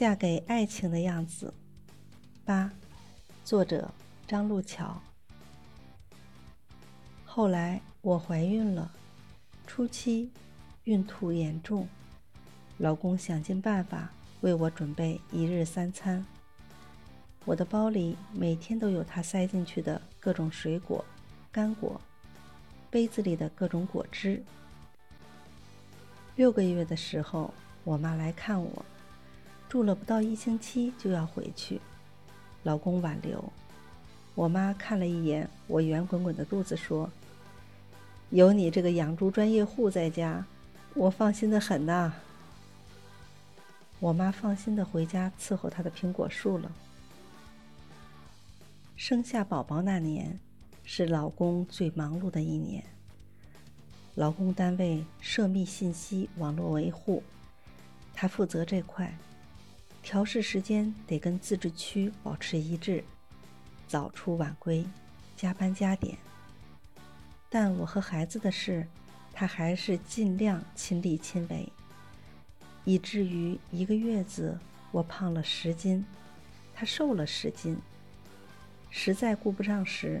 嫁给爱情的样子。八，作者张路桥。后来我怀孕了，初期孕吐严重，老公想尽办法为我准备一日三餐。我的包里每天都有他塞进去的各种水果、干果，杯子里的各种果汁。六个月的时候，我妈来看我，住了不到一星期就要回去，老公挽留。我妈看了一眼我圆滚滚的肚子，说：“有你这个养猪专业户在家，我放心的很呐。”我妈放心的回家伺候她的苹果树了。生下宝宝那年，是老公最忙碌的一年。老公单位涉密信息网络维护，他负责这块，调试时间得跟自治区保持一致，早出晚归，加班加点。但我和孩子的事，他还是尽量亲力亲为，以至于一个月子我胖了十斤，他瘦了十斤。实在顾不上时，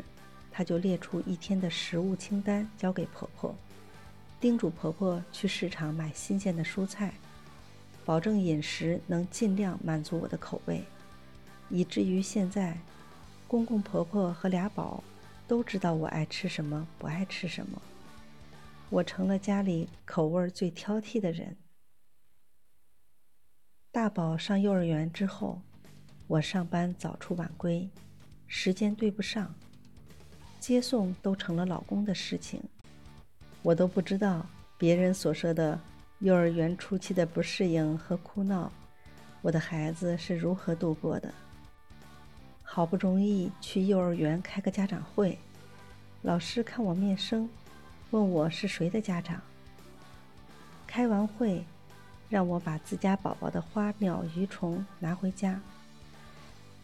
他就列出一天的食物清单交给婆婆。叮嘱婆婆去市场买新鲜的蔬菜，保证饮食能尽量满足我的口味，以至于现在，公公婆婆和俩宝都知道我爱吃什么，不爱吃什么。我成了家里口味最挑剔的人。大宝上幼儿园之后，我上班早出晚归，时间对不上，接送都成了老公的事情。我都不知道别人所说的幼儿园初期的不适应和哭闹，我的孩子是如何度过的。好不容易去幼儿园开个家长会，老师看我面生，问我是谁的家长。开完会，让我把自家宝宝的花鸟鱼虫拿回家。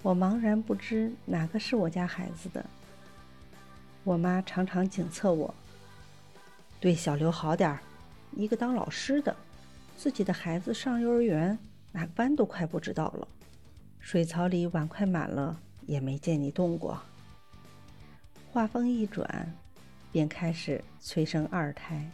我茫然不知哪个是我家孩子的。我妈常常警策我。对小刘好点儿，一个当老师的，自己的孩子上幼儿园，哪个班都快不知道了。水槽里碗筷满了，也没见你动过。话锋一转，便开始催生二胎。